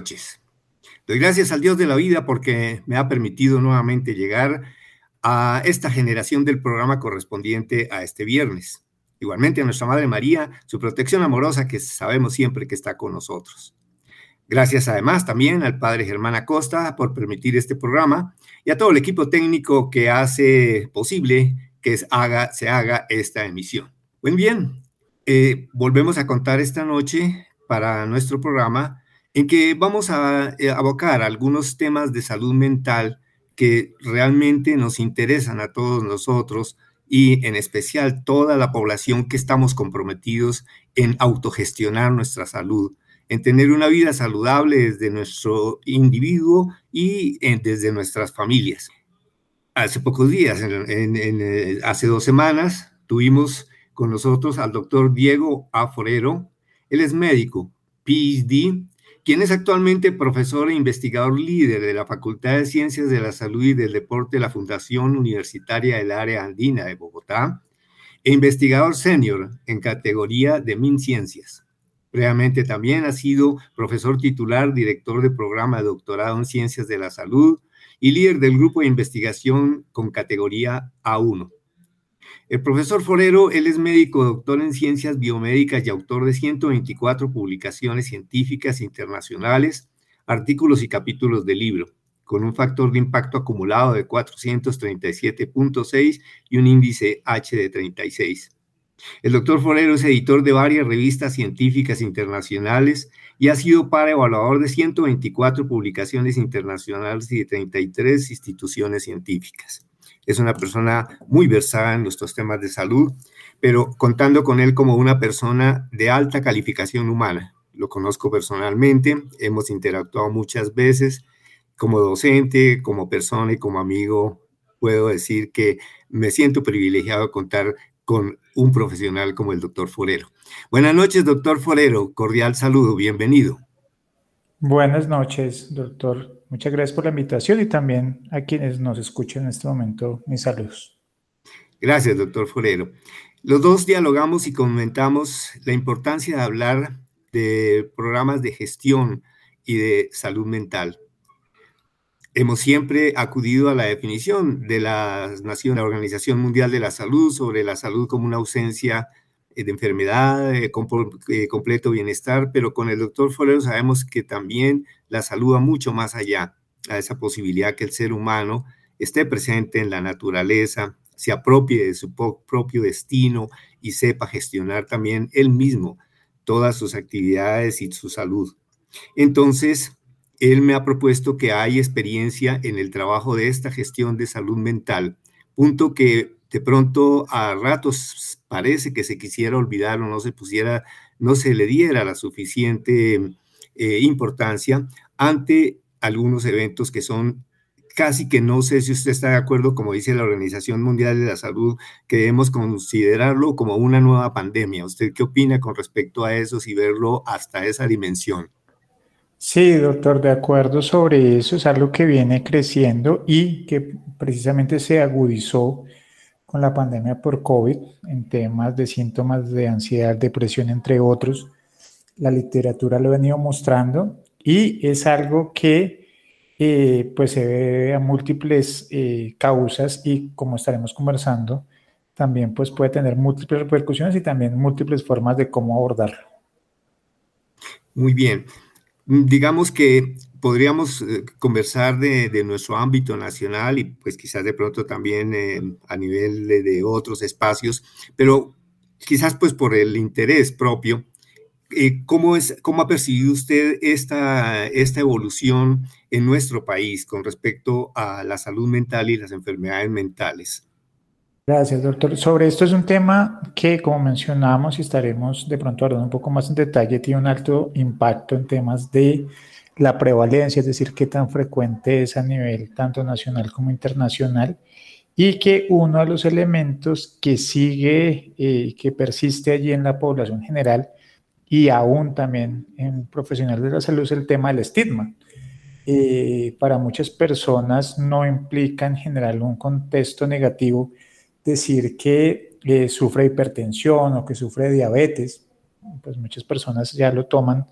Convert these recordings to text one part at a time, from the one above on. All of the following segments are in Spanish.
noches. Doy gracias al Dios de la vida porque me ha permitido nuevamente llegar a esta generación del programa correspondiente a este viernes. Igualmente a nuestra Madre María, su protección amorosa que sabemos siempre que está con nosotros. Gracias además también al Padre Germán Acosta por permitir este programa y a todo el equipo técnico que hace posible que se haga, se haga esta emisión. Muy bien, eh, volvemos a contar esta noche para nuestro programa en que vamos a eh, abocar algunos temas de salud mental que realmente nos interesan a todos nosotros y en especial toda la población que estamos comprometidos en autogestionar nuestra salud, en tener una vida saludable desde nuestro individuo y desde nuestras familias. Hace pocos días, eh, hace dos semanas, tuvimos con nosotros al doctor Diego A. Él es médico, PhD, quien es actualmente profesor e investigador líder de la Facultad de Ciencias de la Salud y del Deporte de la Fundación Universitaria del Área Andina de Bogotá e investigador senior en categoría de MinCiencias. Previamente también ha sido profesor titular, director de programa de doctorado en Ciencias de la Salud y líder del grupo de investigación con categoría A1. El profesor Forero, él es médico, doctor en ciencias biomédicas y autor de 124 publicaciones científicas internacionales, artículos y capítulos de libro, con un factor de impacto acumulado de 437.6 y un índice H de 36. El doctor Forero es editor de varias revistas científicas internacionales y ha sido para evaluador de 124 publicaciones internacionales y de 33 instituciones científicas es una persona muy versada en nuestros temas de salud, pero contando con él como una persona de alta calificación humana. Lo conozco personalmente, hemos interactuado muchas veces como docente, como persona y como amigo. Puedo decir que me siento privilegiado contar con un profesional como el doctor Forero. Buenas noches, doctor Forero. Cordial saludo, bienvenido. Buenas noches, doctor Muchas gracias por la invitación y también a quienes nos escuchan en este momento, mis saludos. Gracias, doctor Forero. Los dos dialogamos y comentamos la importancia de hablar de programas de gestión y de salud mental. Hemos siempre acudido a la definición de la Nación, la Organización Mundial de la Salud sobre la salud como una ausencia de enfermedad, de eh, completo bienestar, pero con el doctor Forero sabemos que también la salud va mucho más allá a esa posibilidad que el ser humano esté presente en la naturaleza, se apropie de su propio destino y sepa gestionar también él mismo todas sus actividades y su salud. Entonces, él me ha propuesto que hay experiencia en el trabajo de esta gestión de salud mental, punto que de pronto a ratos parece que se quisiera olvidar o no se pusiera, no se le diera la suficiente eh, importancia ante algunos eventos que son casi que no sé si usted está de acuerdo, como dice la Organización Mundial de la Salud, que debemos considerarlo como una nueva pandemia. ¿Usted qué opina con respecto a eso, si verlo hasta esa dimensión? Sí, doctor, de acuerdo sobre eso, es algo que viene creciendo y que precisamente se agudizó con la pandemia por COVID en temas de síntomas de ansiedad, depresión, entre otros. La literatura lo ha venido mostrando y es algo que eh, pues se ve a múltiples eh, causas y como estaremos conversando, también pues puede tener múltiples repercusiones y también múltiples formas de cómo abordarlo. Muy bien. Digamos que podríamos eh, conversar de, nuestro ámbito nacional y pues quizás de pronto también eh, a nivel de, otros espacios, pero quizás pues por el interés propio, eh, ¿cómo, es, ¿cómo ha percibido usted esta, esta evolución en nuestro país con respecto a la salud mental y las enfermedades mentales? Gracias, doctor. Sobre esto es un tema que, como mencionamos, y estaremos de pronto hablando un poco más en detalle, tiene un alto impacto en temas de la prevalencia, es decir, qué tan frecuente es a nivel tanto nacional como internacional, y que uno de los elementos que sigue, eh, que persiste allí en la población general y aún también en profesionales de la salud es el tema del estigma. Eh, para muchas personas no implica en general un contexto negativo decir que eh, sufre hipertensión o que sufre diabetes, pues muchas personas ya lo toman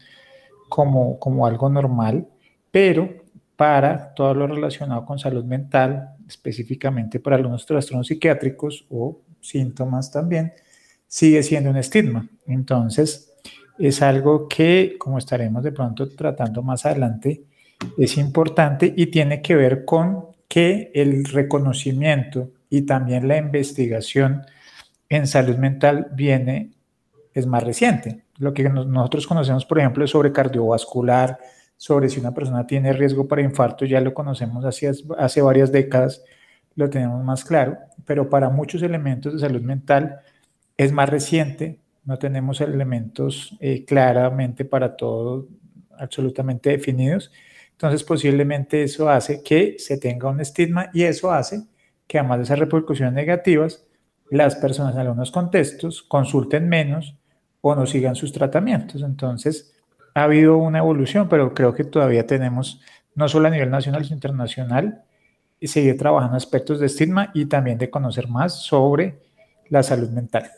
como, como algo normal, pero para todo lo relacionado con salud mental, específicamente para algunos trastornos psiquiátricos o síntomas también, sigue siendo un estigma. Entonces, es algo que, como estaremos de pronto tratando más adelante, es importante y tiene que ver con que el reconocimiento y también la investigación en salud mental viene, es más reciente. Lo que nosotros conocemos, por ejemplo, sobre cardiovascular, sobre si una persona tiene riesgo para infarto, ya lo conocemos hace, hace varias décadas, lo tenemos más claro, pero para muchos elementos de salud mental es más reciente, no tenemos elementos eh, claramente para todo absolutamente definidos. Entonces posiblemente eso hace que se tenga un estigma y eso hace que además de esas repercusiones negativas, las personas en algunos contextos consulten menos o no sigan sus tratamientos. Entonces ha habido una evolución, pero creo que todavía tenemos, no solo a nivel nacional, sino internacional, seguir trabajando aspectos de estigma y también de conocer más sobre la salud mental.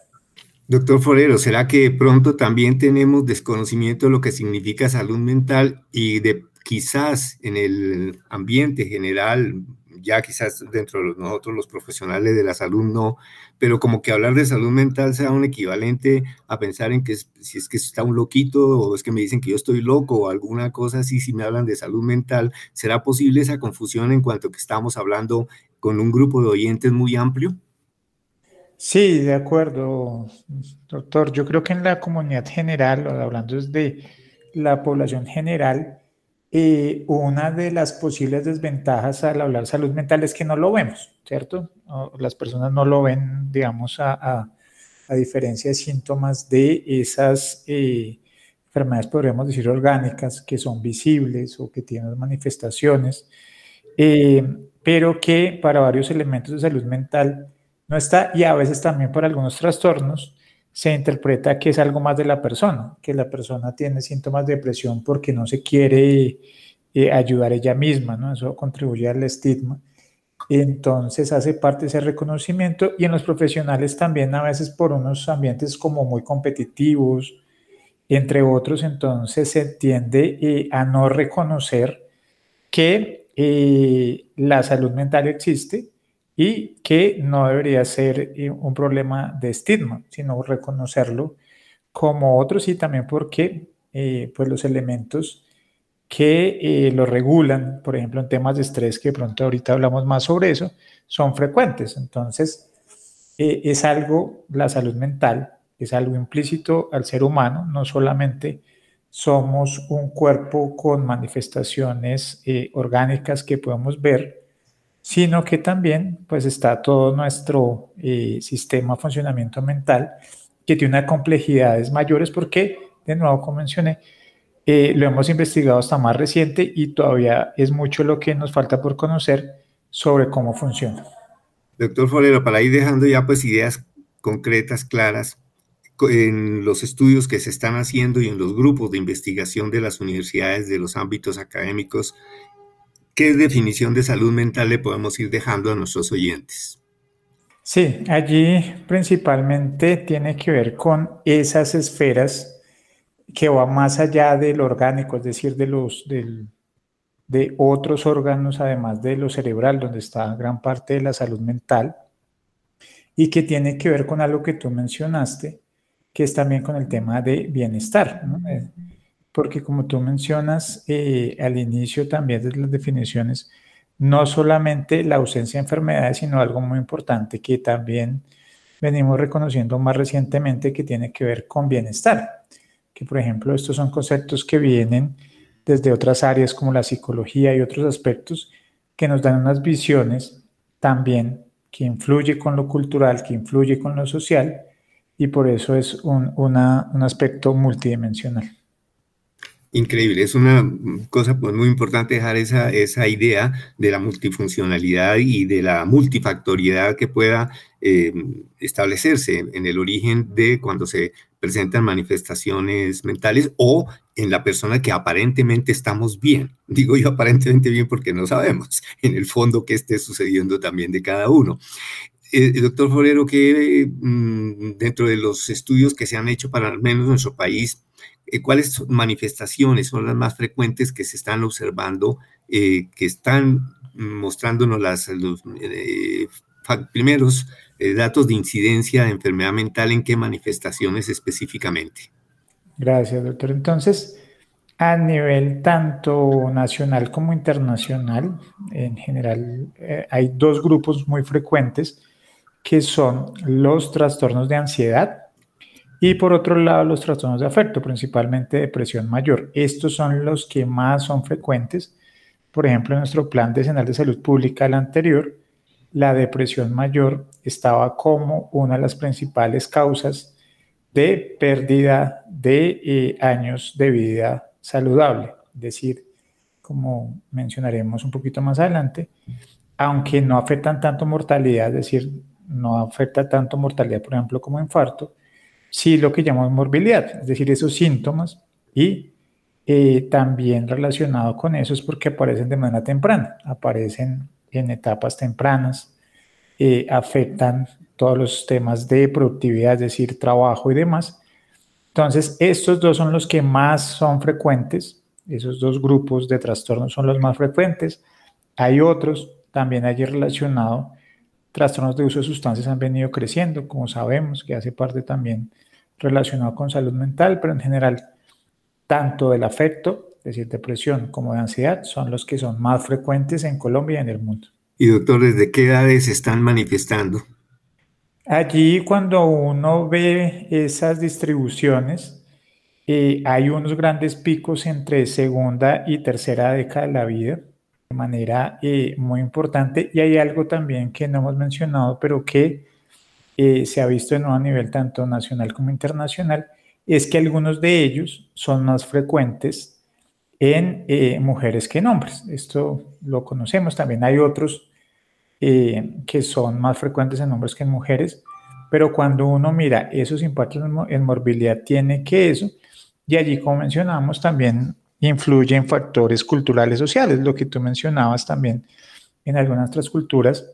Doctor Forero, ¿será que pronto también tenemos desconocimiento de lo que significa salud mental y de quizás en el ambiente general, ya quizás dentro de nosotros los profesionales de la salud no, pero como que hablar de salud mental sea un equivalente a pensar en que si es que está un loquito o es que me dicen que yo estoy loco o alguna cosa así, si me hablan de salud mental, ¿será posible esa confusión en cuanto que estamos hablando con un grupo de oyentes muy amplio? Sí, de acuerdo, doctor. Yo creo que en la comunidad general, hablando desde la población general, eh, una de las posibles desventajas al hablar salud mental es que no lo vemos, ¿cierto? las personas no lo ven, digamos, a, diferencia de síntomas de esas eh, enfermedades, podríamos decir, orgánicas, que son visibles o que tienen manifestaciones, eh, pero que para varios elementos de salud mental, no está, y a veces también por algunos trastornos, se interpreta que es algo más de la persona, que la persona tiene síntomas de depresión porque no se quiere eh, ayudar ella misma, ¿no? Eso contribuye al estigma. Entonces hace parte ese reconocimiento y en los profesionales también a veces por unos ambientes como muy competitivos, entre otros, entonces se tiende eh, a no reconocer que eh, la salud mental existe y que no debería ser eh, un problema de estigma, sino reconocerlo como otros y también porque eh, pues los elementos que eh, lo regulan, por ejemplo, en temas de estrés, que de pronto ahorita hablamos más sobre eso, son frecuentes. Entonces, es algo, la salud mental, es algo implícito al ser humano, no solamente somos un cuerpo con manifestaciones orgánicas que podemos ver, sino que también pues está todo nuestro eh, sistema de funcionamiento mental que tiene unas complejidades mayores porque, de nuevo, como mencioné, eh, lo hemos investigado hasta más reciente y todavía es mucho lo que nos falta por conocer sobre cómo funciona. Doctor Forero, para ir dejando ya pues ideas concretas, claras, en los estudios que se están haciendo y en los grupos de investigación de las universidades, de los ámbitos académicos, ¿qué definición de salud mental le podemos ir dejando a nuestros oyentes? Sí, allí principalmente tiene que ver con esas esferas que va más allá del orgánico, es decir, de los de otros órganos, además de lo cerebral, donde está gran parte de la salud mental, y que tiene que ver con algo que tú mencionaste, que es también con el tema de bienestar. ¿no? Porque como tú mencionas eh, al inicio también de las definiciones, no solamente la ausencia de enfermedades, sino algo muy importante que también venimos reconociendo más recientemente que tiene que ver con bienestar, que por ejemplo estos son conceptos que vienen desde otras áreas como la psicología y otros aspectos que nos dan unas visiones también que influye con lo cultural, que influye con lo social y por eso es un, un aspecto multidimensional. Increíble, es una cosa pues, muy importante dejar esa, esa idea de la multifuncionalidad y de la multifactoriedad que pueda eh, establecerse en el origen de cuando se presentan manifestaciones mentales o en la persona que aparentemente estamos bien. Digo yo aparentemente bien porque no sabemos en el fondo qué esté sucediendo también de cada uno. eh, doctor Forero, que mm, dentro de los estudios que se han hecho para al menos nuestro país, ¿cuáles manifestaciones son las más frecuentes que se están observando, que están mostrándonos las, los primeros datos de incidencia de enfermedad mental, en qué manifestaciones específicamente? Gracias, doctor. Entonces, a nivel tanto nacional como internacional, en general eh, hay dos grupos muy frecuentes que son los trastornos de ansiedad y por otro lado los trastornos de afecto, principalmente depresión mayor. Estos son los que más son frecuentes. Por ejemplo, en nuestro plan decenal de salud pública, el anterior, la depresión mayor estaba como una de las principales causas de pérdida de eh, años de vida saludable, es decir, como mencionaremos un poquito más adelante, aunque no afectan tanto mortalidad, es decir, no afecta tanto mortalidad, por ejemplo, como infarto, sí lo que llamamos morbilidad, es decir, esos síntomas y eh, también relacionado con eso es porque aparecen de manera temprana, aparecen en etapas tempranas, eh, afectan todos los temas de productividad, es decir, trabajo y demás, entonces, estos dos son los que más son frecuentes, esos dos grupos de trastornos son los más frecuentes. Hay otros, también allí relacionado, trastornos de uso de sustancias han venido creciendo, como sabemos, que hace parte también relacionado con salud mental, pero en general, tanto del afecto, es decir, depresión, como de ansiedad, son los que son más frecuentes en Colombia y en el mundo. Y doctor, ¿desde qué edades se están manifestando? Allí cuando uno ve esas distribuciones, eh, hay unos grandes picos entre segunda y tercera década de la vida de manera eh, muy importante. Y hay algo también que no hemos mencionado, pero que eh, se ha visto de nuevo a nivel tanto nacional como internacional, es que algunos de ellos son más frecuentes en mujeres que en hombres. Esto lo conocemos, también hay otros eh, que son más frecuentes en hombres que en mujeres, pero cuando uno mira esos impactos en morbilidad, tiene que eso, y allí, como mencionamos, también influyen factores culturales sociales, lo que tú mencionabas también en algunas otras culturas,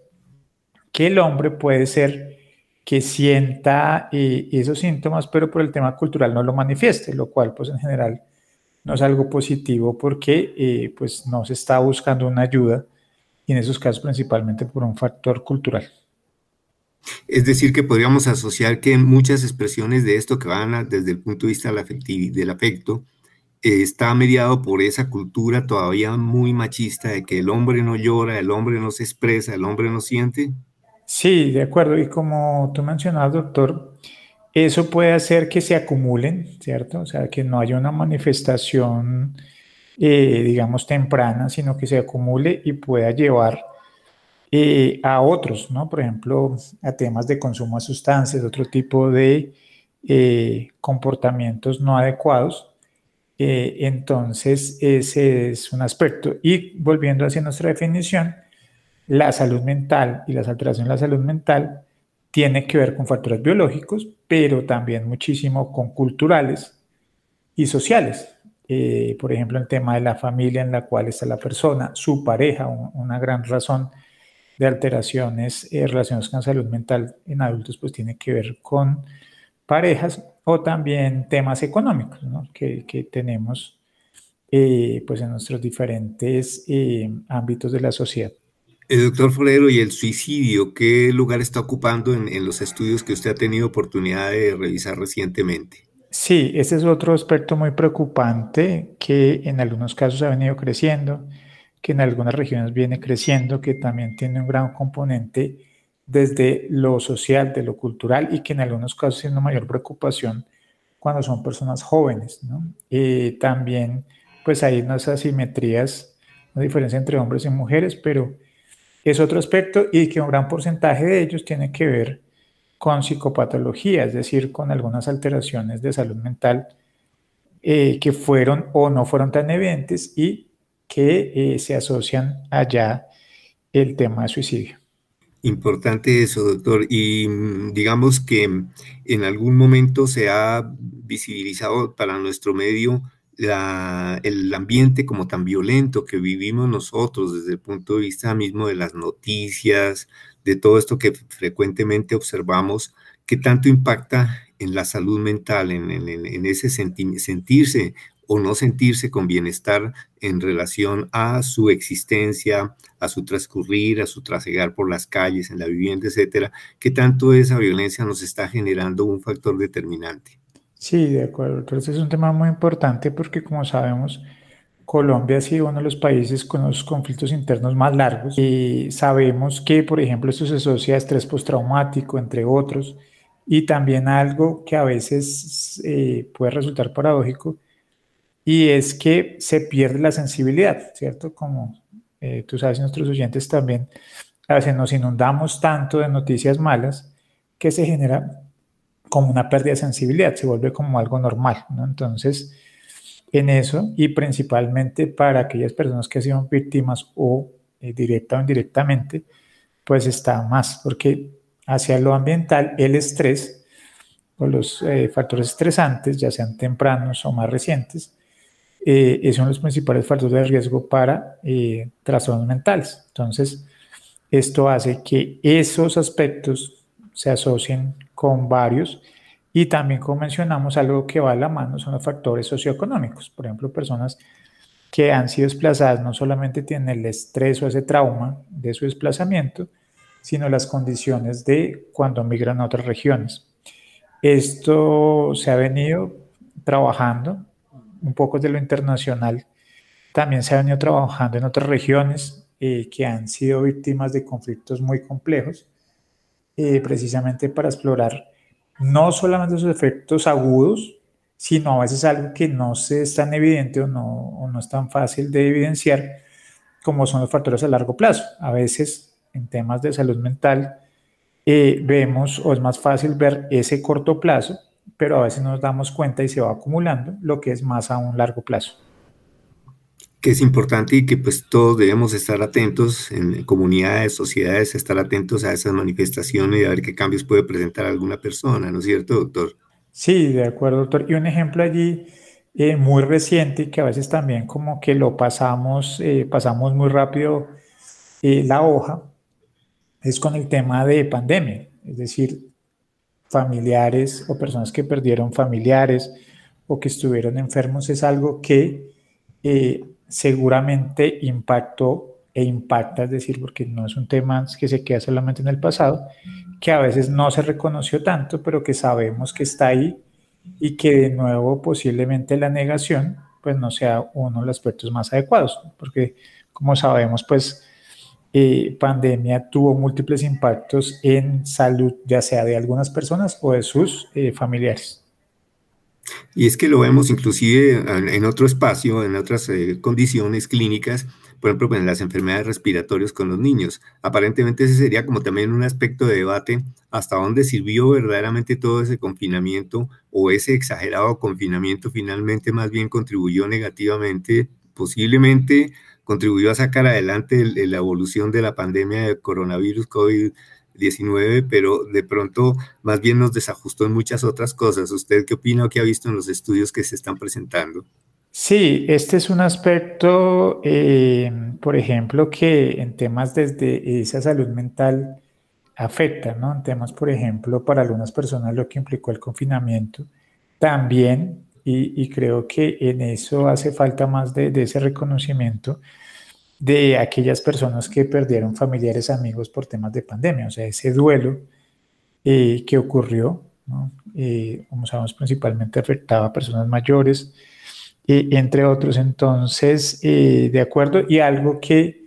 que el hombre puede ser que sienta eh, esos síntomas, pero por el tema cultural no lo manifieste, lo cual pues en general no es algo positivo porque eh, pues no se está buscando una ayuda y en esos casos principalmente por un factor cultural. Es decir, que podríamos asociar que muchas expresiones de esto que van desde el punto de vista del, del afecto está mediado por esa cultura todavía muy machista de que el hombre no llora, el hombre no se expresa, el hombre no siente. Sí, de acuerdo. Y como tú mencionabas, doctor, eso puede hacer que se acumulen, ¿cierto? O sea, que no haya una manifestación eh, digamos, temprana, sino que se acumule y pueda llevar eh, a otros, ¿no? Por ejemplo, a temas de consumo de sustancias, otro tipo de eh, comportamientos no adecuados. Entonces, ese es un aspecto. Y volviendo hacia nuestra definición, la salud mental y las alteraciones de la salud mental tiene que ver con factores biológicos, pero también muchísimo con culturales y sociales. Eh, por ejemplo, el tema de la familia en la cual está la persona, su pareja, una gran razón de alteraciones eh, relacionadas con salud mental en adultos, pues tiene que ver con parejas o también temas económicos que, tenemos eh, pues en nuestros diferentes ámbitos de la sociedad. El doctor Forero, ¿y el suicidio qué lugar está ocupando en los estudios que usted ha tenido oportunidad de revisar recientemente? Sí, ese es otro aspecto muy preocupante que en algunos casos ha venido creciendo, que en algunas regiones viene creciendo, que también tiene un gran componente desde lo social, de lo cultural y que en algunos casos tiene una mayor preocupación cuando son personas jóvenes. Eh, también pues hay unas asimetrías, una diferencia entre hombres y mujeres, pero es otro aspecto y que un gran porcentaje de ellos tiene que ver con psicopatología, es decir, con algunas alteraciones de salud mental eh, que fueron o no fueron tan evidentes y que eh, se asocian allá el tema de suicidio. Importante eso, doctor. Y mm, digamos que en algún momento se ha visibilizado para nuestro medio el ambiente como tan violento que vivimos nosotros desde el punto de vista mismo de las noticias, de todo esto que frecuentemente observamos, que tanto impacta en la salud mental, en, ese sentirse o no sentirse con bienestar en relación a su existencia, a su transcurrir, a su trasegar por las calles, en la vivienda, etcétera, que tanto esa violencia nos está generando un factor determinante. Sí, de acuerdo. Entonces es un tema muy importante porque como sabemos, Colombia ha sido uno de los países con los conflictos internos más largos y sabemos que, por ejemplo, esto se asocia a estrés postraumático, entre otros, y también algo que a veces eh, puede resultar paradójico, y es que se pierde la sensibilidad, ¿cierto? Como eh, tú sabes, nuestros oyentes también, a nos inundamos tanto de noticias malas que se genera como una pérdida de sensibilidad, se vuelve como algo normal, ¿no? Entonces, en eso, y principalmente para aquellas personas que sido víctimas o eh, directa o indirectamente, pues está más, porque hacia lo ambiental, el estrés o los eh, factores estresantes, ya sean tempranos o más recientes, eh, son los principales factores de riesgo para eh, trastornos mentales. Entonces, esto hace que esos aspectos se asocien con varios y también, como mencionamos, algo que va a la mano son los factores socioeconómicos. Por ejemplo, personas que han sido desplazadas no solamente tienen el estrés o ese trauma de su desplazamiento, sino las condiciones de cuando migran a otras regiones. Esto se ha venido trabajando un poco de lo internacional. También se ha venido trabajando en otras regiones eh, que han sido víctimas de conflictos muy complejos, eh, precisamente para explorar no solamente sus efectos agudos, sino a veces algo que no es tan evidente o no, o no es tan fácil de evidenciar, como son los factores a largo plazo. A veces en temas de salud mental, eh, vemos o es más fácil ver ese corto plazo, pero a veces nos damos cuenta y se va acumulando lo que es más a un largo plazo. Que es importante y que pues todos debemos estar atentos en comunidades, sociedades, estar atentos a esas manifestaciones y a ver qué cambios puede presentar alguna persona, ¿no es cierto, doctor? Sí, de acuerdo, doctor. Y un ejemplo allí eh, muy reciente y que a veces también como que lo pasamos, eh, pasamos muy rápido la hoja, es con el tema de pandemia, es decir, familiares o personas que perdieron familiares o que estuvieron enfermos es algo que eh, seguramente impactó e impacta, es decir, porque no es un tema que se queda solamente en el pasado, que a veces no se reconoció tanto, pero que sabemos que está ahí y que de nuevo posiblemente la negación pues no sea uno de los aspectos más adecuados, porque como sabemos pues eh, pandemia tuvo múltiples impactos en salud, ya sea de algunas personas o de sus eh, familiares. Y es que lo vemos inclusive en otro espacio, en otras eh, condiciones clínicas, por ejemplo, en las enfermedades respiratorias con los niños. Aparentemente ese sería como también un aspecto de debate hasta dónde sirvió verdaderamente todo ese confinamiento o ese exagerado confinamiento finalmente más bien contribuyó negativamente, posiblemente contribuyó a sacar adelante la evolución de la pandemia de coronavirus COVID-19, pero de pronto más bien nos desajustó en muchas otras cosas. ¿Usted qué opina o qué ha visto en los estudios que se están presentando? Sí, este es un aspecto, eh, por ejemplo, que en temas desde esa salud mental afecta, ¿no? En temas, por ejemplo, para algunas personas lo que implicó el confinamiento, también y, creo que en eso hace falta más de, ese reconocimiento de aquellas personas que perdieron familiares, amigos por temas de pandemia, o sea, ese duelo eh, que ocurrió, eh, como sabemos, principalmente afectaba a personas mayores, eh, entre otros. Entonces, de acuerdo, y algo que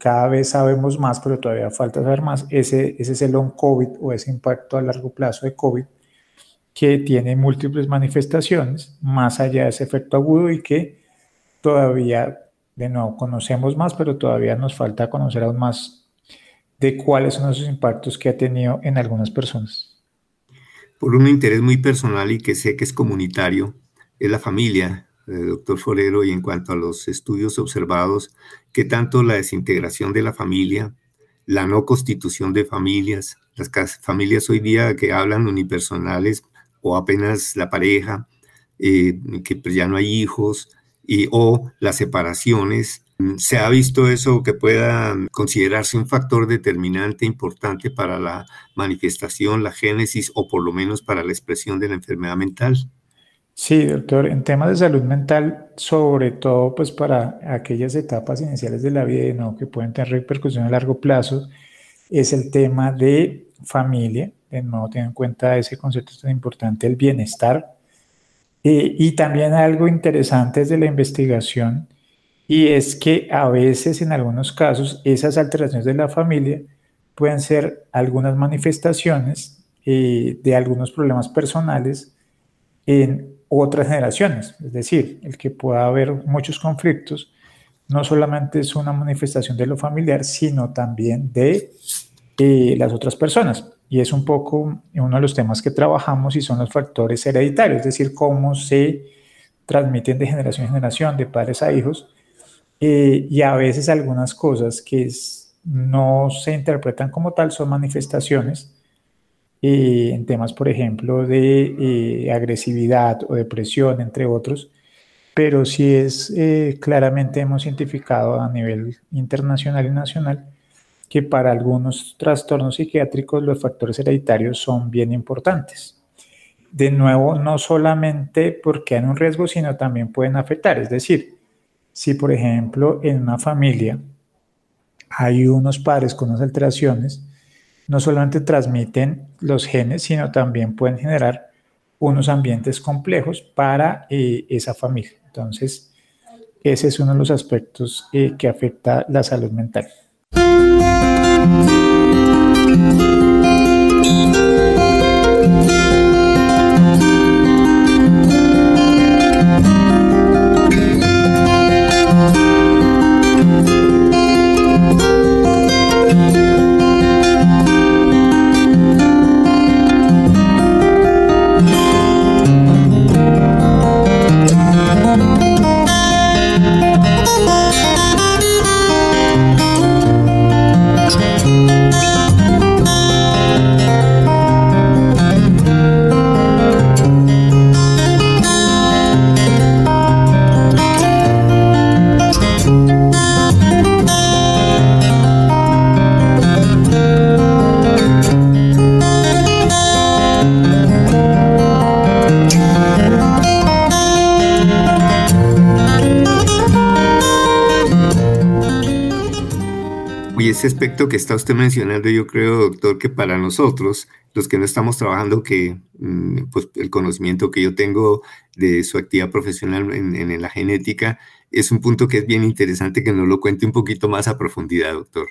cada vez sabemos más, pero todavía falta saber más, ese, ese es el long COVID o ese impacto a largo plazo de COVID que tiene múltiples manifestaciones más allá de ese efecto agudo y que todavía, de nuevo, conocemos más, pero todavía nos falta conocer aún más de cuáles son esos impactos que ha tenido en algunas personas. Por un interés muy personal y que sé que es comunitario, es la familia, eh, doctor Forero, y en cuanto a los estudios observados, que tanto la desintegración de la familia, la no constitución de familias, las familias hoy día que hablan unipersonales, o apenas la pareja, eh, que pues, ya no hay hijos, y, o las separaciones. ¿Se ha visto eso que pueda considerarse un factor determinante importante para la manifestación, la génesis o por lo menos para la expresión de la enfermedad mental? Sí, doctor, en temas de salud mental, sobre todo pues para aquellas etapas iniciales de la vida ¿no? que pueden tener repercusión a largo plazo, es el tema de familia, no tener en cuenta ese concepto tan importante, el bienestar. Eh, y también algo interesante es de la investigación, y es que a veces en algunos casos esas alteraciones de la familia pueden ser algunas manifestaciones eh, de algunos problemas personales en otras generaciones. Es decir, el que pueda haber muchos conflictos no solamente es una manifestación de lo familiar, sino también de eh, las otras personas. Y es un poco uno de los temas que trabajamos y son los factores hereditarios, es decir, cómo se transmiten de generación en generación, de padres a hijos, eh, y a veces algunas cosas que no se interpretan como tal son manifestaciones eh, en temas, por ejemplo, de eh, agresividad o depresión, entre otros, pero sí es claramente hemos identificado a nivel internacional y nacional que para algunos trastornos psiquiátricos los factores hereditarios son bien importantes. De nuevo, no solamente porque hay un riesgo, sino también pueden afectar. Es decir, si por ejemplo en una familia hay unos padres con unas alteraciones, no solamente transmiten los genes, sino también pueden generar unos ambientes complejos para eh, esa familia. Entonces, ese es uno de los aspectos eh, que afecta la salud mental. Música aspecto que está usted mencionando, yo creo, doctor, que para nosotros, los que no estamos trabajando, que mm, pues, el conocimiento que yo tengo de su actividad profesional en, la genética, es un punto que es bien interesante que nos lo cuente un poquito más a profundidad, doctor.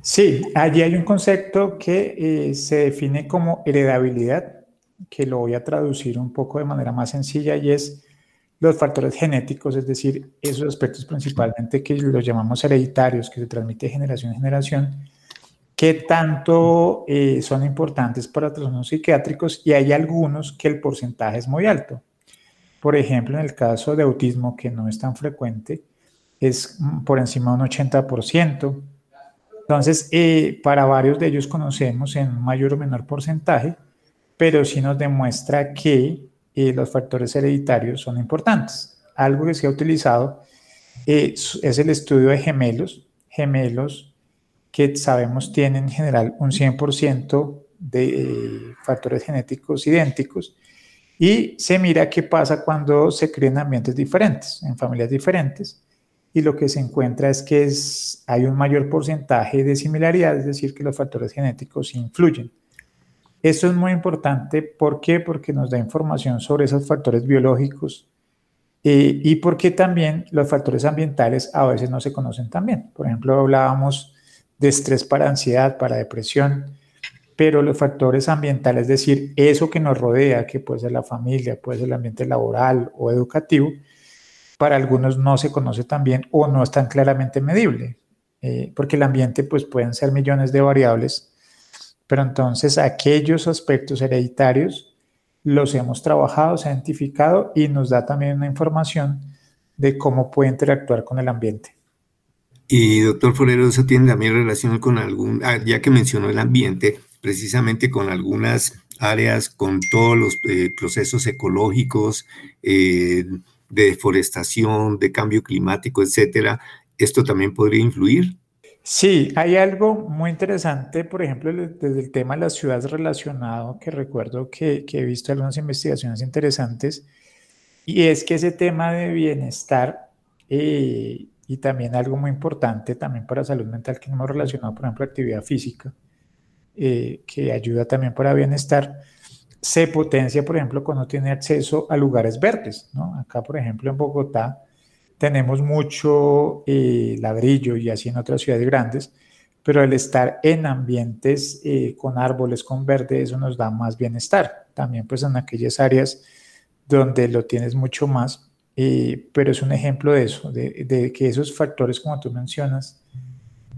Sí, allí hay un concepto que eh, se define como heredabilidad, que lo voy a traducir un poco de manera más sencilla y es los factores genéticos, es decir, esos aspectos principalmente que los llamamos hereditarios, que se transmite de generación en generación, que tanto eh, son importantes para trastornos psiquiátricos y hay algunos que el porcentaje es muy alto. Por ejemplo, en el caso de autismo, que no es tan frecuente, es por encima de un 80%. Entonces, eh, para varios de ellos conocemos en mayor o menor porcentaje, pero sí nos demuestra que y los factores hereditarios son importantes. Algo que se ha utilizado es, el estudio de gemelos, gemelos que sabemos tienen en general un 100% de eh, factores genéticos idénticos y se mira qué pasa cuando se crían ambientes diferentes, en familias diferentes, y lo que se encuentra es que hay un mayor porcentaje de similaridad, es decir, que los factores genéticos influyen. Esto es muy importante, ¿por qué? Porque nos da información sobre esos factores biológicos eh, y porque también los factores ambientales a veces no se conocen tan bien. Por ejemplo, hablábamos de estrés para ansiedad, para depresión, pero los factores ambientales, es decir, eso que nos rodea, que puede ser la familia, puede ser el ambiente laboral o educativo, para algunos no se conoce tan bien o no es tan claramente medible, eh, porque el ambiente pues pueden ser millones de variables pero entonces aquellos aspectos hereditarios los hemos trabajado, se ha identificado y nos da también una información de cómo puede interactuar con el ambiente. Y doctor Forero, eso tiene también relación con algún, ah, ya que mencionó el ambiente, precisamente con algunas áreas con todos los eh, procesos ecológicos eh, de deforestación, de cambio climático, etcétera, ¿esto también podría influir? Sí, hay algo muy interesante, por ejemplo, desde el tema de las ciudades relacionado, que recuerdo que, he visto algunas investigaciones interesantes, y es que ese tema de bienestar eh, y también algo muy importante también para salud mental que hemos relacionado, por ejemplo, actividad física, eh, que ayuda también para bienestar, se potencia, por ejemplo, cuando tiene acceso a lugares verdes, ¿no? Acá, por ejemplo, en Bogotá, tenemos mucho eh, ladrillo y así en otras ciudades grandes, pero el estar en ambientes eh, con árboles, con verde, eso nos da más bienestar. También pues en aquellas áreas donde lo tienes mucho más, eh, pero es un ejemplo de eso, de, de, que esos factores como tú mencionas,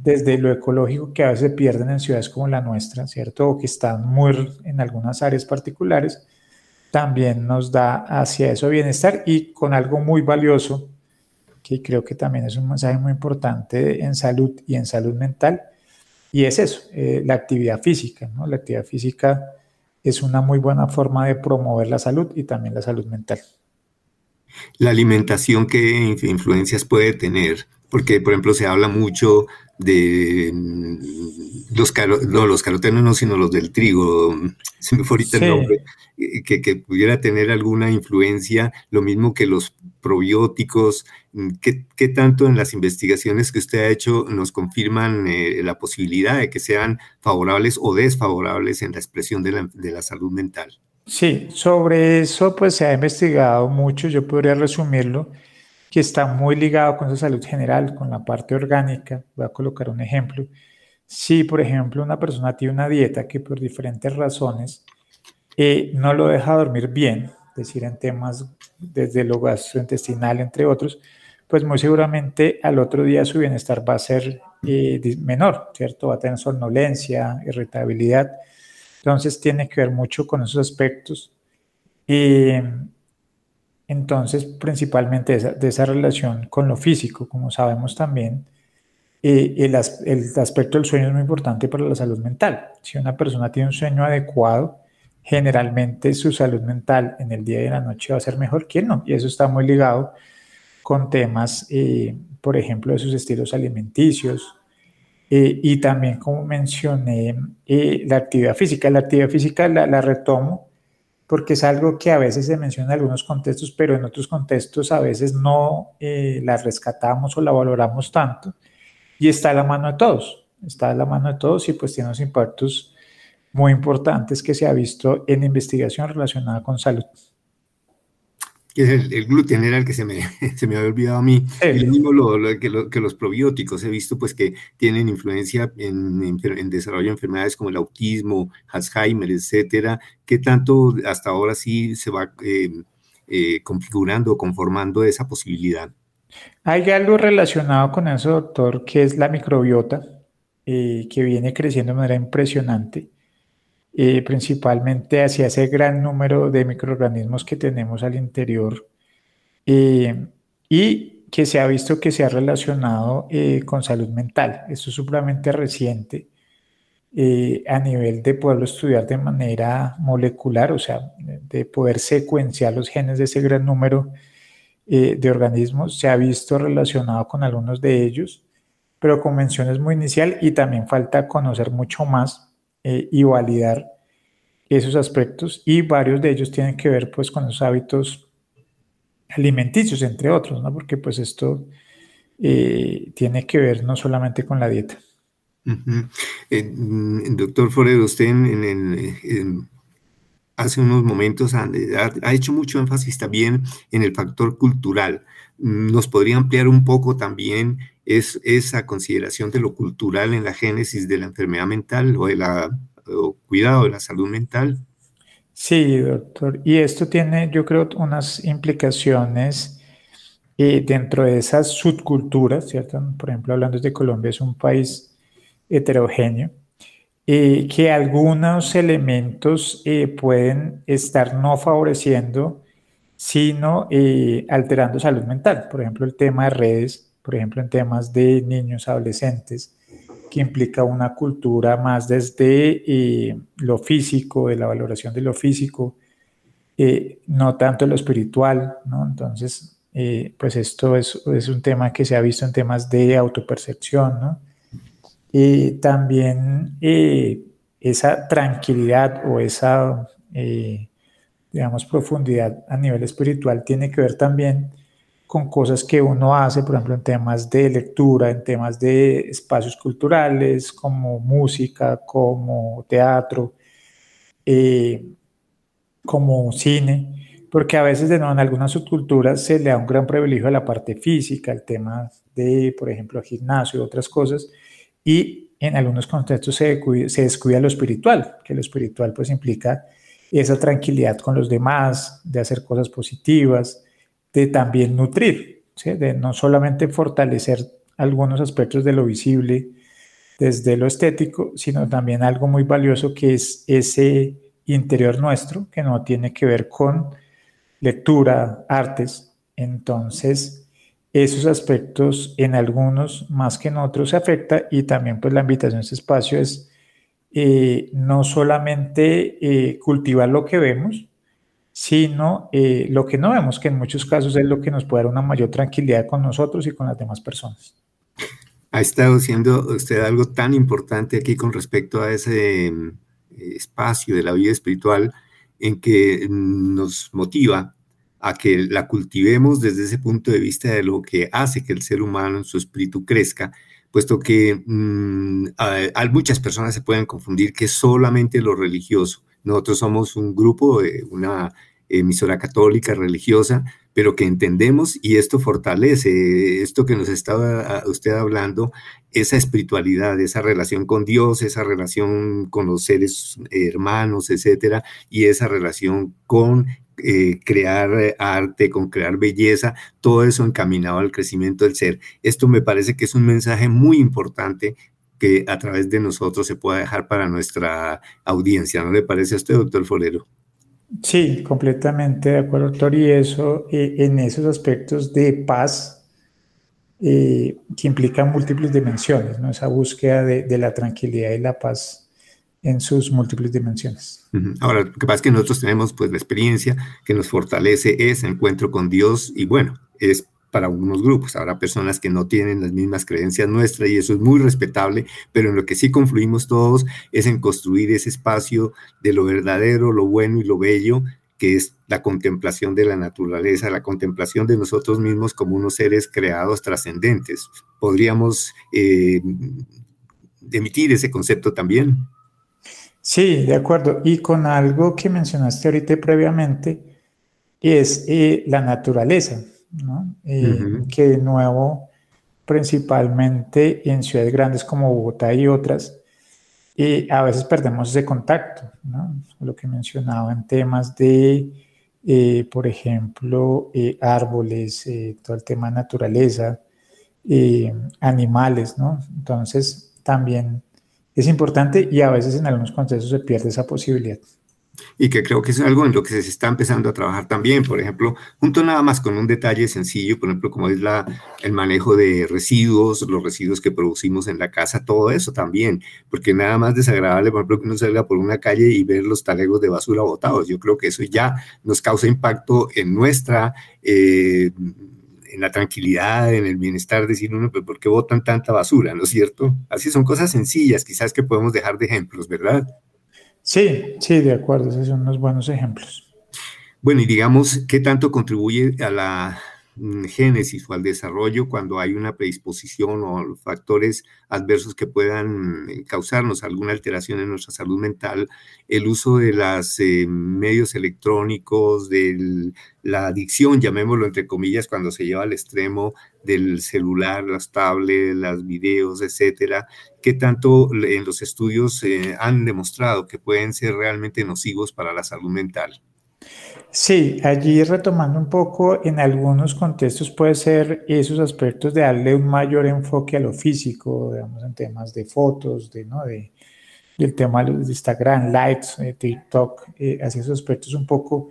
desde lo ecológico que a veces se pierden en ciudades como la nuestra, ¿cierto? O que están muy en algunas áreas particulares, también nos da hacia eso bienestar y con algo muy valioso que creo que también es un mensaje muy importante en salud y en salud mental, y es eso, eh, la actividad física, ¿no? La actividad física es una muy buena forma de promover la salud y también la salud mental. La alimentación, ¿qué influencias puede tener? Porque, por ejemplo, se habla mucho de mm, los, no, los carotenos, no, sino los del trigo, se me fue ahorita el nombre, eh, que, que, pudiera tener alguna influencia, lo mismo que los probióticos, mm, ¿qué, tanto en las investigaciones que usted ha hecho nos confirman eh, la posibilidad de que sean favorables o desfavorables en la expresión de la, de la salud mental? Sí, sobre eso pues se ha investigado mucho, yo podría resumirlo que está muy ligado con su salud general, con la parte orgánica. Voy a colocar un ejemplo. Si, por ejemplo, una persona tiene una dieta que por diferentes razones eh, no lo deja dormir bien, es decir, en temas desde lo gastrointestinal, entre otros, pues muy seguramente al otro día su bienestar va a ser eh, menor, ¿cierto? Va a tener somnolencia, irritabilidad. Entonces tiene que ver mucho con esos aspectos. Eh, entonces, principalmente de esa, relación con lo físico, como sabemos también, eh, el, aspecto del sueño es muy importante para la salud mental. Si una persona tiene un sueño adecuado, generalmente su salud mental en el día y en la noche va a ser mejor que no. Y eso está muy ligado con temas, eh, por ejemplo, de sus estilos alimenticios. Eh, y también, como mencioné, la actividad física. La actividad física la retomo porque es algo que a veces se menciona en algunos contextos, pero en otros contextos a veces no eh, la rescatamos o la valoramos tanto. Y está a la mano de todos, está a la mano de todos y pues tiene unos impactos muy importantes que se ha visto en investigación relacionada con salud que es el, gluten, era el que se me, se me había olvidado a mí. Y lo mismo lo, que, que, los probióticos, he visto pues que tienen influencia en, en, desarrollo de enfermedades como el autismo, Alzheimer, etcétera. ¿Qué tanto hasta ahora sí se va eh, eh, configurando, conformando esa posibilidad? Hay algo relacionado con eso, doctor, que es la microbiota, eh, que viene creciendo de manera impresionante. Eh, principalmente hacia ese gran número de microorganismos que tenemos al interior eh, y que se ha visto que se ha relacionado eh, con salud mental. Esto es supremamente reciente a nivel de poderlo estudiar de manera molecular, o sea, de poder secuenciar los genes de ese gran número de organismos. Se ha visto relacionado con algunos de ellos, pero con menciones muy inicial y también falta conocer mucho más eh, y validar esos aspectos y varios de ellos tienen que ver pues con los hábitos alimenticios, entre otros, ¿no? Porque pues esto eh, tiene que ver no solamente con la dieta. Eh, mm, doctor Foredo, usted hace unos momentos ha, ha, hecho mucho énfasis también en el factor cultural. ¿Nos podría ampliar un poco también es esa consideración de lo cultural en la génesis de la enfermedad mental o de la cuidado de la salud mental. Sí, doctor. Y esto tiene, yo creo, unas implicaciones eh, dentro de esas subculturas, ¿cierto? Por ejemplo, hablando de Colombia, es un país heterogéneo, eh, que algunos elementos eh, pueden estar no favoreciendo, sino alterando salud mental. Por ejemplo, el tema de redes, por ejemplo, en temas de niños, adolescentes, que implica una cultura más desde eh, lo físico, de la valoración de lo físico, eh, no tanto lo espiritual, ¿no? Entonces, eh, pues esto es, es, un tema que se ha visto en temas de autopercepción, ¿no? Y también esa tranquilidad o esa, digamos, profundidad a nivel espiritual tiene que ver también con cosas que uno hace, por ejemplo, en temas de lectura, en temas de espacios culturales, como música, como teatro, eh, como cine, porque a veces de en algunas subculturas se le da un gran privilegio a la parte física, el tema de, por ejemplo, gimnasio y otras cosas, y en algunos contextos se, se descuida lo espiritual, que lo espiritual pues implica esa tranquilidad con los demás, de hacer cosas positivas, de también nutrir, de no solamente fortalecer algunos aspectos de lo visible desde lo estético, sino también algo muy valioso que es ese interior nuestro, que no tiene que ver con lectura, artes. Entonces, esos aspectos en algunos más que en otros se afecta y también pues la invitación a este espacio es eh, no solamente eh, cultivar lo que vemos, sino eh, lo que no vemos, que en muchos casos es lo que nos puede dar una mayor tranquilidad con nosotros y con las demás personas. Ha estado haciendo usted algo tan importante aquí con respecto a ese mm, espacio de la vida espiritual en que nos motiva a que la cultivemos desde ese punto de vista de lo que hace que el ser humano en su espíritu crezca, puesto que mm, a, muchas personas se pueden confundir que solamente lo religioso. Nosotros somos un grupo, una emisora católica, religiosa, pero que entendemos y esto fortalece, esto que nos estaba usted hablando, esa espiritualidad, esa relación con Dios, esa relación con los seres hermanos, etcétera, y esa relación con eh, crear arte, con crear belleza, todo eso encaminado al crecimiento del ser. Esto me parece que es un mensaje muy importante que a través de nosotros se pueda dejar para nuestra audiencia. ¿No le parece a usted, doctor Forero? Sí, completamente de acuerdo, doctor. Y eso, eh, en esos aspectos de paz, eh, que implican múltiples dimensiones, ¿no? esa búsqueda de, la tranquilidad y la paz en sus múltiples dimensiones. Ahora, lo que pasa es que nosotros tenemos pues la experiencia que nos fortalece ese encuentro con Dios y bueno, es para algunos grupos. Habrá personas que no tienen las mismas creencias nuestras y eso es muy respetable, pero en lo que sí confluimos todos es en construir ese espacio de lo verdadero, lo bueno y lo bello, que es la contemplación de la naturaleza, la contemplación de nosotros mismos como unos seres creados trascendentes. ¿Podríamos eh, emitir ese concepto también? Sí, de acuerdo. Y con algo que mencionaste ahorita previamente, es eh, la naturaleza. Eh, que de nuevo, principalmente en ciudades grandes como Bogotá y otras, y a veces perdemos ese contacto, Lo que mencionaba en temas de, eh, por ejemplo, eh, árboles, todo el tema de naturaleza, animales, ¿no? Entonces, también es importante y a veces en algunos contextos se pierde esa posibilidad. Y que creo que es algo en lo que se está empezando a trabajar también, por ejemplo, junto nada más con un detalle sencillo, por ejemplo, como es la, el manejo de residuos, los residuos que producimos en la casa, todo eso también, porque nada más desagradable, por ejemplo, que uno salga por una calle y ver los talegos de basura botados, yo creo que eso ya nos causa impacto en nuestra... Eh, en la tranquilidad, en el bienestar, decir uno, pero ¿por qué botan tanta basura? ¿No es cierto? Así son cosas sencillas, quizás que podemos dejar de ejemplos, ¿verdad? Sí, sí, de acuerdo, esos son unos buenos ejemplos. Bueno, y digamos, ¿qué tanto contribuye a la génesis o al desarrollo cuando hay una predisposición o factores adversos que puedan eh, causarnos alguna alteración en nuestra salud mental, el uso de los eh, medios electrónicos, de la adicción, llamémoslo entre comillas, cuando se lleva al extremo del celular, las tablets, los videos, etcétera, ¿qué tanto en los estudios eh, han demostrado que pueden ser realmente nocivos para la salud mental? Sí, allí retomando un poco, en algunos contextos puede ser esos aspectos de darle un mayor enfoque a lo físico, digamos, en temas de fotos, de, ¿no? de, del tema de Instagram, likes, eh, TikTok, eh, hacia esos aspectos un poco,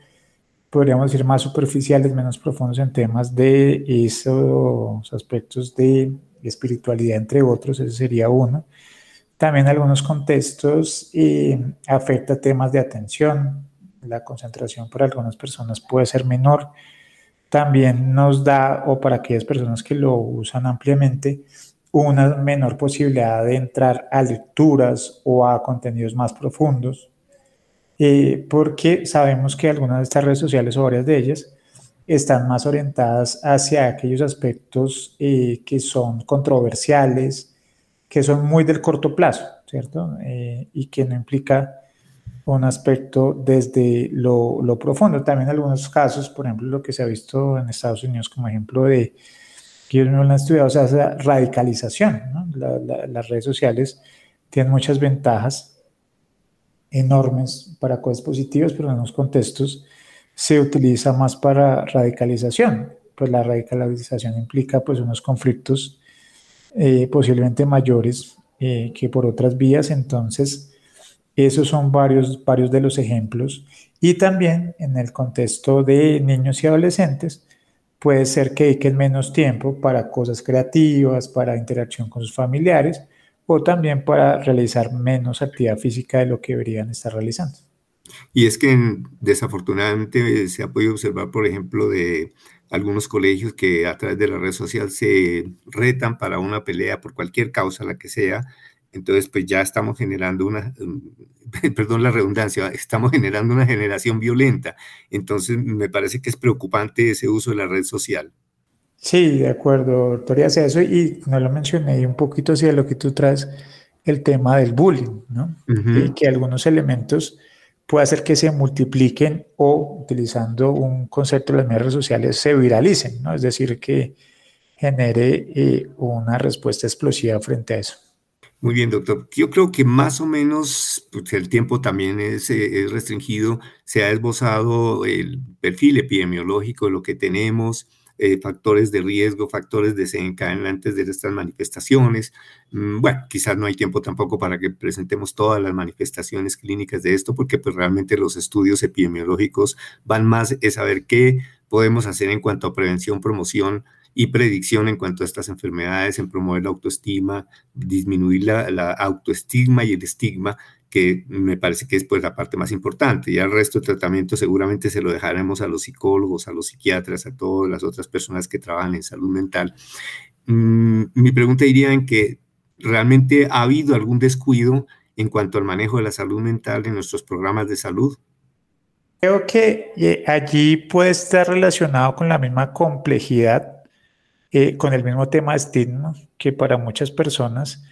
podríamos decir, más superficiales, menos profundos en temas de esos aspectos de espiritualidad, entre otros, ese sería uno. También en algunos contextos eh, afecta temas de atención, la concentración para algunas personas puede ser menor. También nos da, o para aquellas personas que lo usan ampliamente, una menor posibilidad de entrar a lecturas o a contenidos más profundos, eh, porque sabemos que algunas de estas redes sociales o varias de ellas están más orientadas hacia aquellos aspectos eh, que son controversiales, que son muy del corto plazo, ¿cierto? Eh, y que no implica un aspecto desde lo, lo, profundo. También algunos casos, por ejemplo, lo que se ha visto en Estados Unidos como ejemplo de que ellos no lo han estudiado, o sea, esa radicalización. las redes sociales tienen muchas ventajas enormes para cosas positivas, pero en unos contextos se utiliza más para radicalización. Pues la radicalización implica pues unos conflictos eh, posiblemente mayores eh, que por otras vías. Entonces, esos son varios, varios de los ejemplos. Y también en el contexto de niños y adolescentes, puede ser que dediquen menos tiempo para cosas creativas, para interacción con sus familiares o también para realizar menos actividad física de lo que deberían estar realizando. Y es que desafortunadamente se ha podido observar, por ejemplo, de algunos colegios que a través de la red social se retan para una pelea por cualquier causa, la que sea. Entonces, pues ya estamos generando una, perdón la redundancia, estamos generando una generación violenta. Entonces, me parece que es preocupante ese uso de la red social. Sí, de acuerdo, doctor, y hacia eso, y no lo mencioné un poquito hacia lo que tú traes, el tema del bullying, ¿no? y que algunos elementos puede hacer que se multipliquen o, utilizando un concepto de las redes sociales, se viralicen, ¿no? Es decir, que genere eh, una respuesta explosiva frente a eso. Muy bien, doctor. Yo creo que más o menos, pues el tiempo también es, eh, es, restringido, se ha esbozado el perfil epidemiológico de lo que tenemos, eh, factores de riesgo, factores desencadenantes de estas manifestaciones. Mm, bueno, quizás no hay tiempo tampoco para que presentemos todas las manifestaciones clínicas de esto, porque pues realmente los estudios epidemiológicos van más a saber qué podemos hacer en cuanto a prevención, promoción, y predicción en cuanto a estas enfermedades, en promover la autoestima, disminuir la, autoestima y el estigma, que me parece que es pues la parte más importante. Ya el resto del tratamiento seguramente se lo dejaremos a los psicólogos, a los psiquiatras, a todas las otras personas que trabajan en salud mental. Mm, mi pregunta iría en que realmente ha habido algún descuido en cuanto al manejo de la salud mental en nuestros programas de salud. Creo que eh, allí puede estar relacionado con la misma complejidad eh, con el mismo tema de estigma, que para muchas personas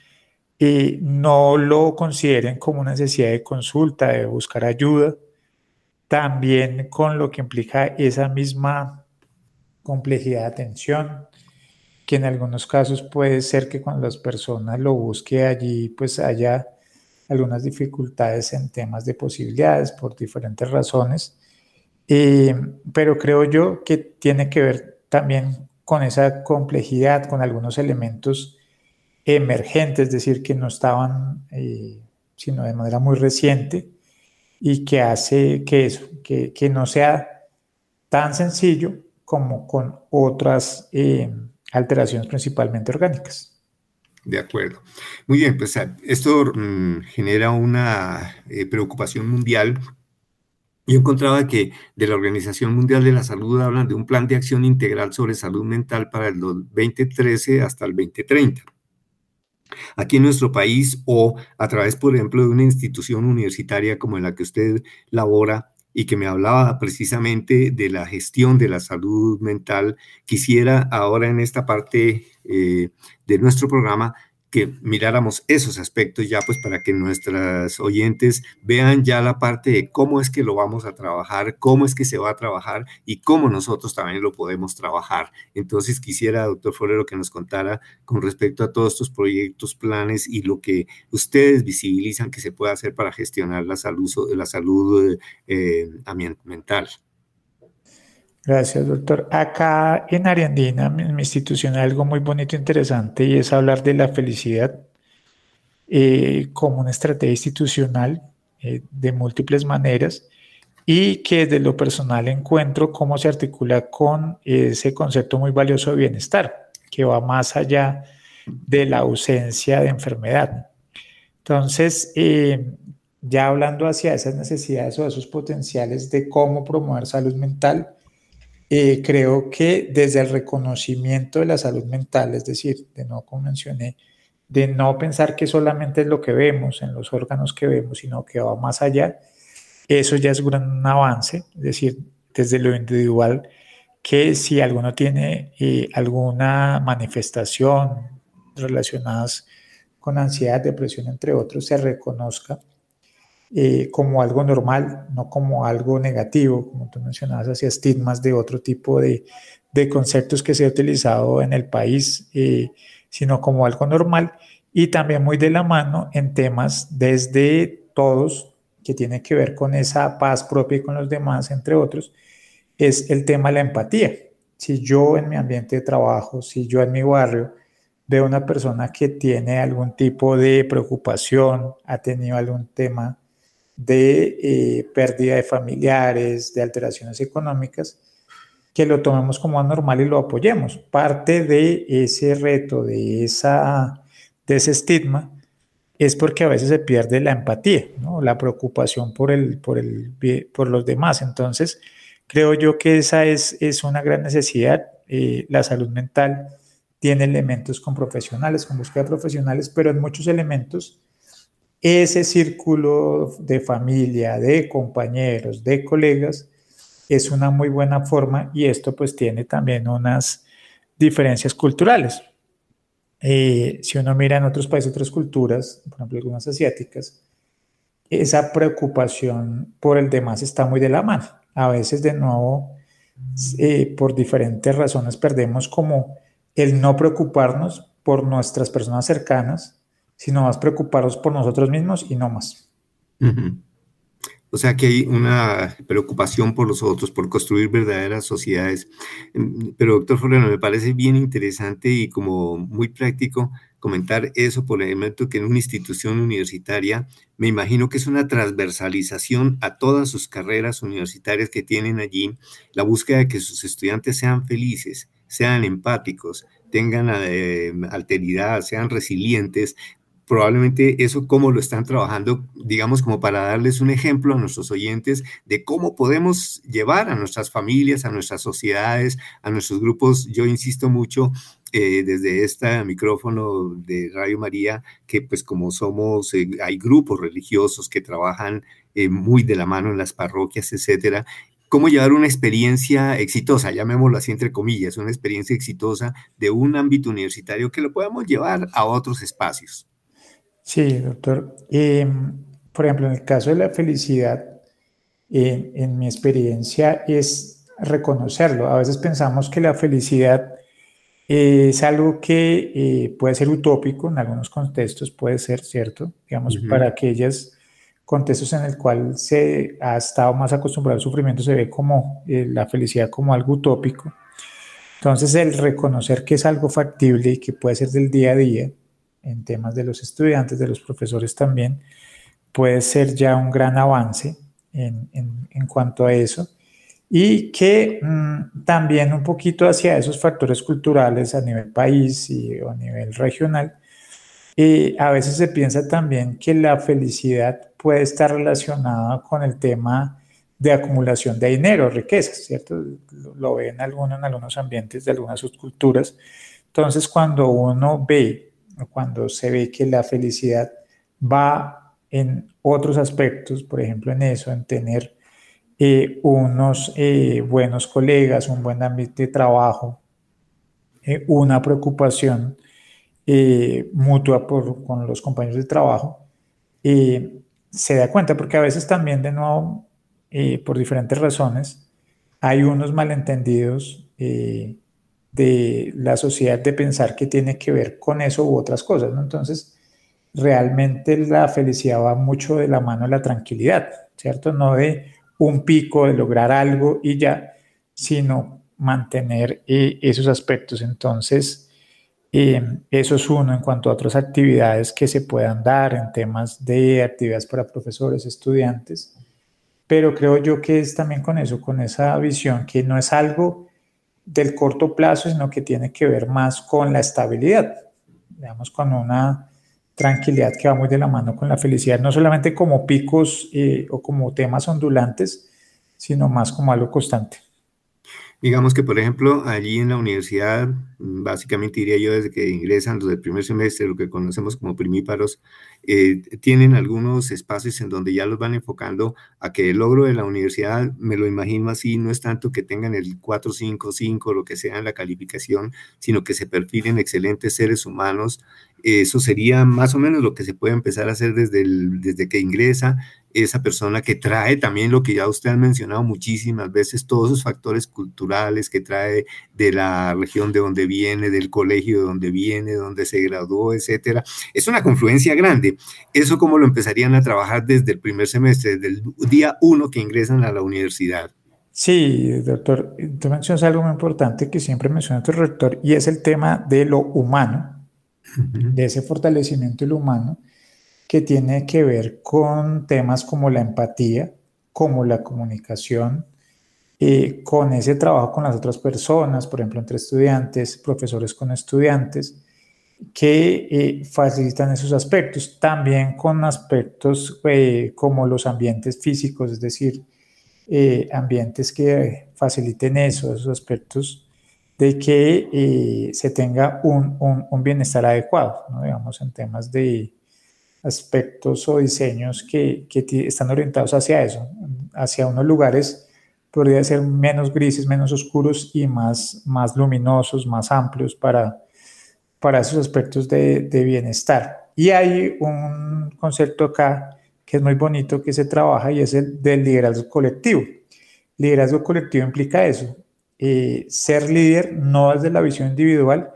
eh, no lo consideren como una necesidad de consulta, de buscar ayuda, también con lo que implica esa misma complejidad de atención, que en algunos casos puede ser que cuando las personas lo busquen allí, pues haya algunas dificultades en temas de posibilidades por diferentes razones, eh, pero creo yo que tiene que ver también con esa complejidad, con algunos elementos emergentes, es decir, que no estaban, eh, sino de manera muy reciente, y que hace que eso, que, no sea tan sencillo como con otras eh, alteraciones principalmente orgánicas. De acuerdo. Muy bien, pues esto mm, genera una eh, preocupación mundial yo encontraba que de la Organización Mundial de la Salud hablan de un plan de acción integral sobre salud mental para el 2013 hasta el 2030. Aquí en nuestro país o a través, por ejemplo, de una institución universitaria como en la que usted labora y que me hablaba precisamente de la gestión de la salud mental, quisiera ahora en esta parte eh, de nuestro programa que miráramos esos aspectos ya pues para que nuestras oyentes vean ya la parte de cómo es que lo vamos a trabajar, cómo es que se va a trabajar y cómo nosotros también lo podemos trabajar. Entonces quisiera, doctor Forero, que nos contara con respecto a todos estos proyectos, planes y lo que ustedes visibilizan que se puede hacer para gestionar la salud, la salud eh, mental. Gracias, doctor. Acá en Ariandina, en mi institución, hay algo muy bonito e interesante y es hablar de la felicidad eh, como una estrategia institucional eh, de múltiples maneras y que desde lo personal encuentro cómo se articula con ese concepto muy valioso de bienestar, que va más allá de la ausencia de enfermedad. Entonces, eh, ya hablando hacia esas necesidades o esos potenciales de cómo promover salud mental, eh, creo que desde el reconocimiento de la salud mental, es decir, de no, como mencioné, de no pensar que solamente es lo que vemos en los órganos que vemos, sino que va más allá, eso ya es un gran avance, es decir, desde lo individual, que si alguno tiene eh, alguna manifestación relacionadas con ansiedad, depresión, entre otros, se reconozca eh, como algo normal, no como algo negativo, como tú mencionabas, hacia estigmas de otro tipo de, de conceptos que se ha utilizado en el país, eh, sino como algo normal y también muy de la mano en temas desde todos que tiene que ver con esa paz propia y con los demás, entre otros, es el tema de la empatía. Si yo en mi ambiente de trabajo, si yo en mi barrio veo una persona que tiene algún tipo de preocupación, ha tenido algún tema de eh, pérdida de familiares, de alteraciones económicas, que lo tomemos como anormal y lo apoyemos. Parte de ese reto, de, esa, de ese estigma, es porque a veces se pierde la empatía, la preocupación por, el, por, el, por los demás. Entonces, creo yo que esa es, es una gran necesidad. Eh, la salud mental tiene elementos con profesionales, con búsqueda de profesionales, pero en muchos elementos ese círculo de familia, de compañeros, de colegas, es una muy buena forma y esto pues tiene también unas diferencias culturales. Eh, si uno mira en otros países, otras culturas, por ejemplo algunas asiáticas, esa preocupación por el demás está muy de la mano. A veces de nuevo, eh, por diferentes razones, perdemos como el no preocuparnos por nuestras personas cercanas sino más preocupados por nosotros mismos y no más. O sea que hay una preocupación por los otros, por construir verdaderas sociedades. Em, pero, doctor Floreno, me parece bien interesante y como muy práctico comentar eso por el momento que en una institución universitaria, me imagino que es una transversalización a todas sus carreras universitarias que tienen allí, la búsqueda de que sus estudiantes sean felices, sean empáticos, tengan eh, alteridad, sean resilientes, probablemente eso cómo lo están trabajando, digamos como para darles un ejemplo a nuestros oyentes de cómo podemos llevar a nuestras familias, a nuestras sociedades, a nuestros grupos. Yo insisto mucho eh, desde este micrófono de Radio María, que pues como somos, eh, hay grupos religiosos que trabajan eh, muy de la mano en las parroquias, etcétera, cómo llevar una experiencia exitosa, llamémoslo así entre comillas, una experiencia exitosa de un ámbito universitario que lo podamos llevar a otros espacios. Sí, doctor. Em, por ejemplo, en el caso de la felicidad, en mi experiencia es reconocerlo. A veces pensamos que la felicidad es algo que eh, puede ser utópico, en algunos contextos puede ser cierto, digamos, para aquellos contextos en el cual se ha estado más acostumbrado al sufrimiento, se ve como eh, la felicidad como algo utópico. Entonces, el reconocer que es algo factible y que puede ser del día a día, en temas de los estudiantes, de los profesores también, puede ser ya un gran avance en, en, cuanto a eso. Y que mm, también un poquito hacia esos factores culturales a nivel país y a nivel regional, y a veces se piensa también que la felicidad puede estar relacionada con el tema de acumulación de dinero, riqueza, ¿cierto? Lo ven algunos en algunos ambientes de algunas subculturas. Entonces, cuando uno ve cuando se ve que la felicidad va en otros aspectos, por ejemplo en eso, en tener eh, unos eh, buenos colegas, un buen ambiente de trabajo, eh, una preocupación mutua por, con los compañeros de trabajo, se da cuenta, porque a veces también, de nuevo, por diferentes razones, hay unos malentendidos de la sociedad de pensar que tiene que ver con eso u otras cosas. Entonces, realmente la felicidad va mucho de la mano de la tranquilidad, ¿cierto? No de un pico, de lograr algo y ya, sino mantener eh, esos aspectos. Entonces, em, eso es uno en cuanto a otras actividades que se puedan dar en temas de actividades para profesores, estudiantes, pero creo yo que es también con eso, con esa visión que no es algo del corto plazo, sino que tiene que ver más con la estabilidad. digamos, con una tranquilidad que va muy de la mano con la felicidad, no solamente como picos eh, o como temas ondulantes, sino más como algo constante. Digamos que, por ejemplo, allí en la universidad, básicamente diría yo, desde que ingresan los del primer semestre, lo que conocemos como primíparos, eh, tienen algunos espacios en donde ya los van enfocando a que el logro de la universidad, me lo imagino así, no es tanto que tengan el 4, 5, 5, lo que sea en la calificación, sino que se perfilen excelentes seres humanos. Eso sería más o menos lo que se puede empezar a hacer desde, desde que ingresa esa persona que trae también lo que ya usted ha mencionado muchísimas veces, todos esos factores culturales que trae de la región de donde viene, del colegio de donde viene, donde se graduó, etcétera. Es una confluencia grande. Eso como lo empezarían a trabajar desde el primer semestre, desde el día uno que ingresan a la universidad. Sí, doctor, tú mencionas algo muy importante que siempre menciona tu rector y es el tema de lo humano, de ese fortalecimiento de lo humano que tiene que ver con temas como la empatía, como la comunicación, eh, con ese trabajo con las otras personas, por ejemplo, entre estudiantes, profesores con estudiantes, que eh, facilitan esos aspectos. También con aspectos eh, como los ambientes físicos, es decir, ambientes que faciliten eso, esos aspectos de que se tenga un, un, un bienestar adecuado, ¿no? digamos, en temas de, aspectos o diseños que, que están orientados hacia eso, hacia unos lugares podría ser menos grises, menos oscuros y más, más luminosos, más amplios para, para esos aspectos de, de, bienestar. Y hay un concepto acá que es muy bonito que se trabaja y es el del liderazgo colectivo. Liderazgo colectivo implica eso, eh, ser líder no desde la visión individual,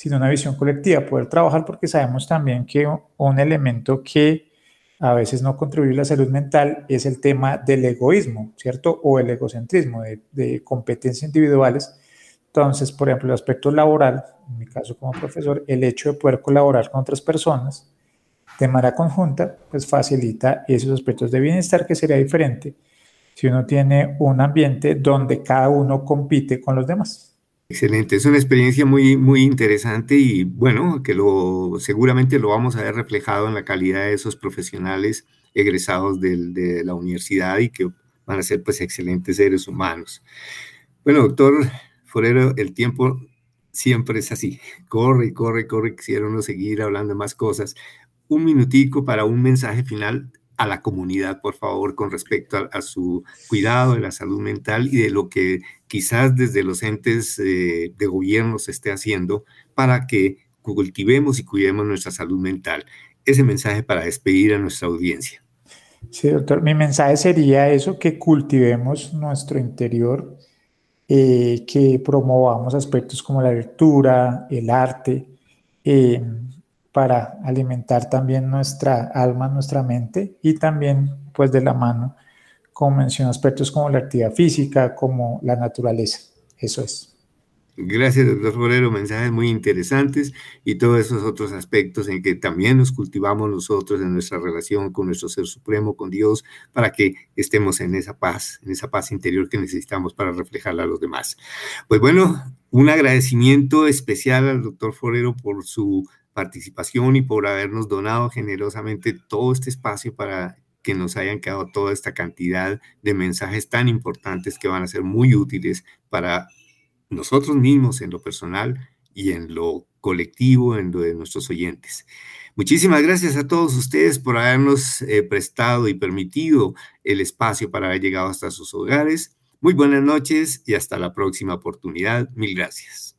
sino una visión colectiva, poder trabajar porque sabemos también que un elemento que a veces no contribuye a la salud mental es el tema del egoísmo, ¿cierto? O el egocentrismo, de, de competencias individuales. Entonces, por ejemplo, el aspecto laboral, en mi caso como profesor, el hecho de poder colaborar con otras personas de manera conjunta, pues facilita esos aspectos de bienestar que sería diferente si uno tiene un ambiente donde cada uno compite con los demás. Excelente, es una experiencia muy, muy interesante y bueno, que lo, seguramente lo vamos a ver reflejado en la calidad de esos profesionales egresados de la universidad y que van a ser pues excelentes seres humanos. Bueno, doctor Forero, el tiempo siempre es así, corre corre corre, quisiera uno seguir hablando más cosas. Un minutico para un mensaje final a la comunidad, por favor, con respecto a, su cuidado de la salud mental y de lo que quizás desde los entes eh, de gobierno se esté haciendo para que cultivemos y cuidemos nuestra salud mental. Ese mensaje para despedir a nuestra audiencia. Sí, doctor, mi mensaje sería eso, que cultivemos nuestro interior, eh, que promovamos aspectos como la lectura, el arte, eh, para alimentar también nuestra alma, nuestra mente y también pues de la mano, como mencioné, aspectos como la actividad física, como la naturaleza. Eso es. Gracias, doctor Forero. Mensajes muy interesantes y todos esos otros aspectos en que también nos cultivamos nosotros en nuestra relación con nuestro Ser Supremo, con Dios, para que estemos en esa paz, en esa paz interior que necesitamos para reflejarla a los demás. Pues bueno, un agradecimiento especial al doctor Forero por su participación y por habernos donado generosamente todo este espacio para que nos hayan quedado toda esta cantidad de mensajes tan importantes que van a ser muy útiles para nosotros mismos en lo personal y en lo colectivo, en lo de nuestros oyentes. Muchísimas gracias a todos ustedes por habernos eh, prestado y permitido el espacio para haber llegado hasta sus hogares. Muy buenas noches y hasta la próxima oportunidad. Mil gracias.